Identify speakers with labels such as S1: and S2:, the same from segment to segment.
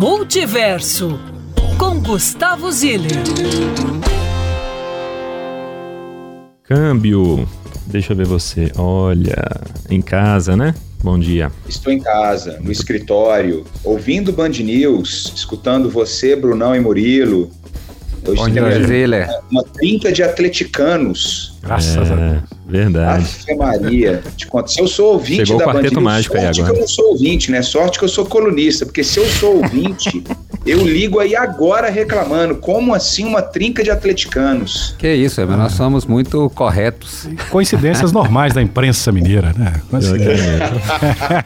S1: Multiverso com Gustavo Ziller.
S2: Câmbio. Deixa eu ver você. Olha, em casa, né? Bom dia.
S3: Estou em casa, no escritório, ouvindo Band News, escutando você, Brunão e Murilo.
S4: Hoje Bom dia, Ziller.
S3: Uma trinca de atleticanos.
S2: Graças é, a Deus. Verdade.
S3: Ave Maria. Te conto. Se eu sou ouvinte
S2: Chegou
S3: da
S2: o quarteto Band News, mágico
S3: sorte
S2: aí agora.
S3: que eu não sou ouvinte, né? Sorte que eu sou colunista, porque se eu sou ouvinte, eu ligo aí agora reclamando. Como assim uma trinca de atleticanos?
S4: Que isso, mas nós somos muito corretos.
S5: Coincidências normais da imprensa mineira, né?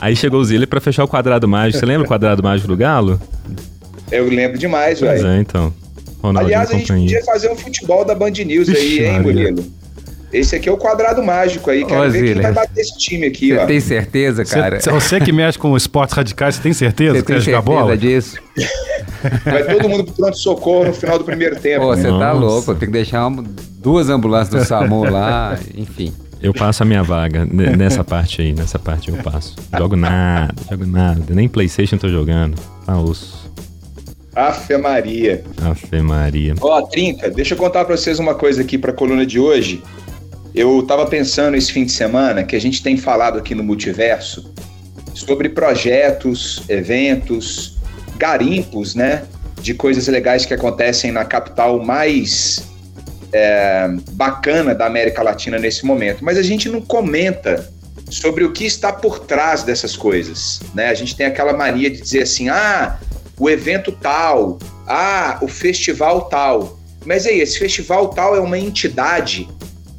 S2: aí chegou o Zile para fechar o quadrado mágico. Você lembra o quadrado mágico do Galo?
S3: Eu lembro demais, velho.
S2: Pois é, então.
S3: Ronaldinho Aliás, a gente podia fazer um futebol da Band News aí, hein, Murilo? Esse aqui é o quadrado mágico aí. Quero Ô, ver Zília, quem vai bater esse time aqui,
S4: Você
S3: ó.
S4: tem certeza, cara?
S5: Cê, você que mexe com esportes radicais, você tem certeza
S4: você
S5: que quer jogar bola?
S4: disso?
S3: Vai todo mundo pro pronto-socorro no final do primeiro tempo.
S4: Pô, você tá louco. Tem que deixar uma, duas ambulâncias do SAMU lá, enfim.
S2: Eu passo a minha vaga nessa parte aí, nessa parte eu passo. Jogo nada, jogo nada. Nem Playstation tô jogando. Tá osso.
S3: Afe Maria.
S2: Afe Maria.
S3: Ó, Trinca, deixa eu contar pra vocês uma coisa aqui pra coluna de hoje. Eu estava pensando esse fim de semana que a gente tem falado aqui no Multiverso sobre projetos, eventos, garimpos, né? De coisas legais que acontecem na capital mais é, bacana da América Latina nesse momento. Mas a gente não comenta sobre o que está por trás dessas coisas, né? A gente tem aquela mania de dizer assim, ah, o evento tal, ah, o festival tal. Mas aí, esse festival tal é uma entidade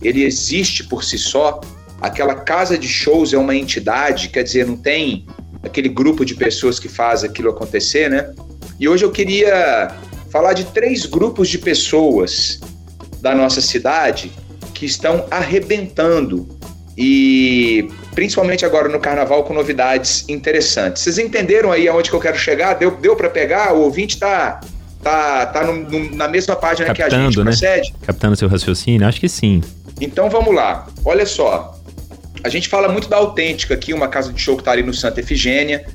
S3: ele existe por si só. Aquela casa de shows é uma entidade, quer dizer, não tem aquele grupo de pessoas que faz aquilo acontecer, né? E hoje eu queria falar de três grupos de pessoas da nossa cidade que estão arrebentando e principalmente agora no carnaval com novidades interessantes. Vocês entenderam aí aonde que eu quero chegar? Deu, deu para pegar? O ouvinte tá tá, tá no, no, na mesma página
S2: Captando,
S3: que a gente
S2: né?
S3: procede?
S2: Captando seu raciocínio? Acho que sim.
S3: Então vamos lá. Olha só. A gente fala muito da Autêntica aqui, uma casa de show que está ali no Santa Efigênia,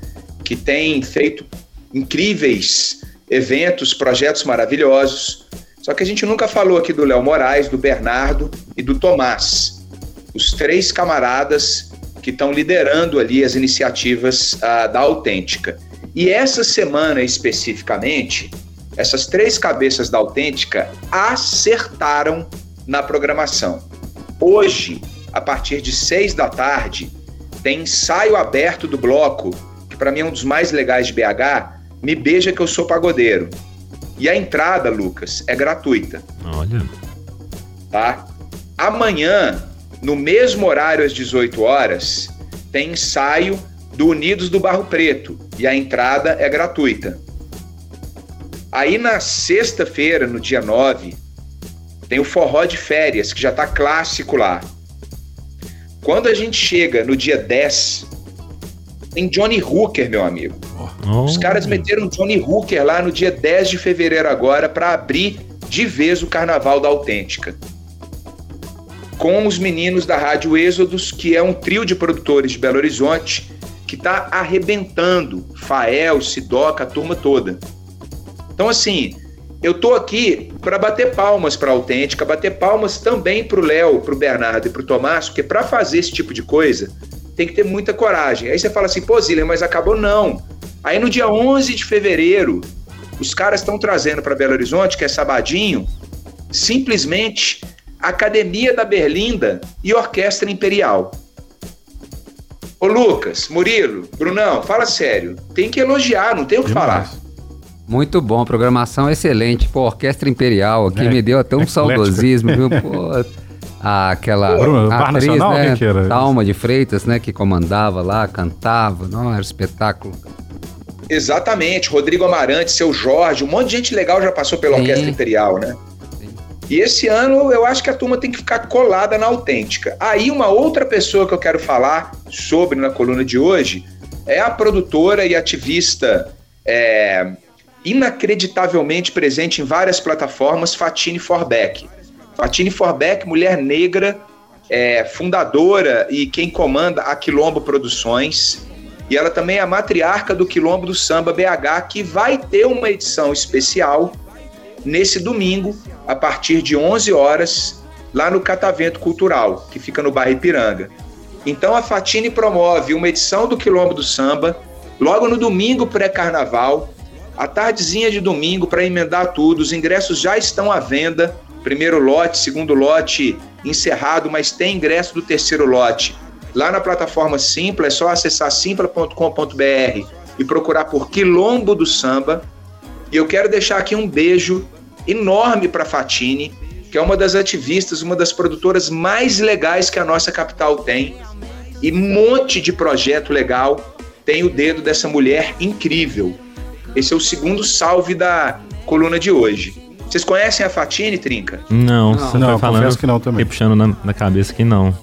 S3: que tem feito incríveis eventos, projetos maravilhosos. Só que a gente nunca falou aqui do Léo Moraes, do Bernardo e do Tomás. Os três camaradas que estão liderando ali as iniciativas uh, da Autêntica. E essa semana especificamente, essas três cabeças da Autêntica acertaram na programação. Hoje, a partir de seis da tarde, tem ensaio aberto do bloco, que para mim é um dos mais legais de BH, Me Beija Que Eu Sou Pagodeiro. E a entrada, Lucas, é gratuita.
S2: Olha.
S3: Tá? Amanhã, no mesmo horário, às 18 horas, tem ensaio do Unidos do Barro Preto. E a entrada é gratuita. Aí na sexta-feira, no dia 9, tem o forró de férias, que já tá clássico lá. Quando a gente chega no dia 10, tem Johnny Hooker, meu amigo. Oh. Os caras meteram Johnny Hooker lá no dia 10 de fevereiro agora para abrir de vez o Carnaval da Autêntica. Com os meninos da Rádio Êxodos, que é um trio de produtores de Belo Horizonte, que tá arrebentando. Fael, Sidoca, a turma toda. Então, assim, eu tô aqui para bater palmas para a Autêntica, bater palmas também para o Léo, para o Bernardo e para o Tomás, porque para fazer esse tipo de coisa tem que ter muita coragem. Aí você fala assim, pô, Zília, mas acabou não. Aí no dia 11 de fevereiro, os caras estão trazendo para Belo Horizonte, que é sabadinho, simplesmente Academia da Berlinda e Orquestra Imperial. Ô Lucas, Murilo, Brunão, fala sério. Tem que elogiar, não tem o que falar.
S4: Muito bom, programação excelente. Pô, Orquestra Imperial aqui é, me deu até um saudosismo, viu? Pô, aquela
S5: Bruno, atriz, Nacional,
S4: né?
S5: que era?
S4: Talma de Freitas, né? Que comandava lá, cantava. Não, era um espetáculo.
S3: Exatamente. Rodrigo Amarante, seu Jorge, um monte de gente legal já passou pela Sim. Orquestra Imperial, né? Sim. E esse ano eu acho que a turma tem que ficar colada na autêntica. Aí uma outra pessoa que eu quero falar sobre na coluna de hoje é a produtora e ativista é, inacreditavelmente presente em várias plataformas, Fatine Forbeck. Fatine Forbeck, mulher negra, é, fundadora e quem comanda a Quilombo Produções. e ela também é a matriarca do Quilombo do Samba BH, que vai ter uma edição especial nesse domingo, a partir de 11 horas, lá no Catavento Cultural, que fica no bairro Ipiranga. Então a Fatine promove uma edição do Quilombo do Samba, logo no domingo pré-carnaval, a tardezinha de domingo para emendar tudo. Os ingressos já estão à venda. Primeiro lote, segundo lote encerrado, mas tem ingresso do terceiro lote lá na plataforma Simpla, é só acessar simpla.com.br e procurar por Quilombo do Samba. E eu quero deixar aqui um beijo enorme para Fatine, que é uma das ativistas, uma das produtoras mais legais que a nossa capital tem. E um monte de projeto legal tem o dedo dessa mulher incrível. Esse é o segundo salve da coluna de hoje. Vocês conhecem a Fatine, Trinca?
S2: Não, não você não, falando, que não também. puxando na, na cabeça que não.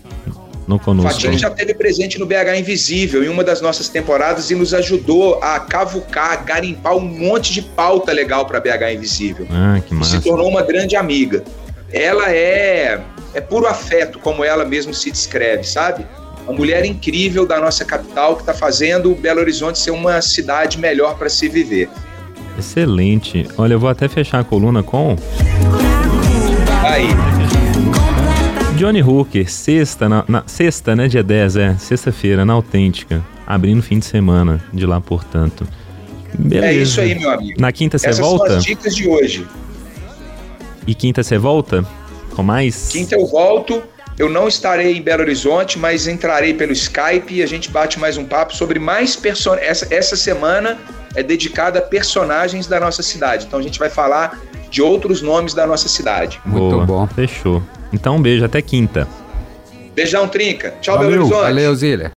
S2: Não conosco.
S3: Fatine já esteve presente no BH Invisível em uma das nossas temporadas e nos ajudou a cavucar, garimpar um monte de pauta legal para BH Invisível.
S2: Ah, que massa.
S3: E se tornou uma grande amiga. Ela é é puro afeto, como ela mesmo se descreve, sabe? Uma mulher incrível da nossa capital que está fazendo Belo Horizonte ser uma cidade melhor para se viver.
S2: Excelente. Olha, eu vou até fechar a coluna com.
S3: Aí.
S2: Johnny Hooker, sexta, na, na, sexta, né? Dia 10, é. Sexta-feira, na Autêntica. Abrindo fim de semana de lá, portanto.
S3: Beleza. É isso aí, meu amigo.
S2: Na quinta você volta? São
S3: as dicas de hoje.
S2: E quinta você volta? Com mais?
S3: Quinta eu volto. Eu não estarei em Belo Horizonte, mas entrarei pelo Skype e a gente bate mais um papo sobre mais personagens. Essa, essa semana é dedicada a personagens da nossa cidade. Então a gente vai falar de outros nomes da nossa cidade.
S2: Muito Boa. bom. Fechou. Então um beijo, até quinta.
S3: Beijão, Trinca. Tchau, Valeu. Belo Horizonte.
S4: Valeu, Zília.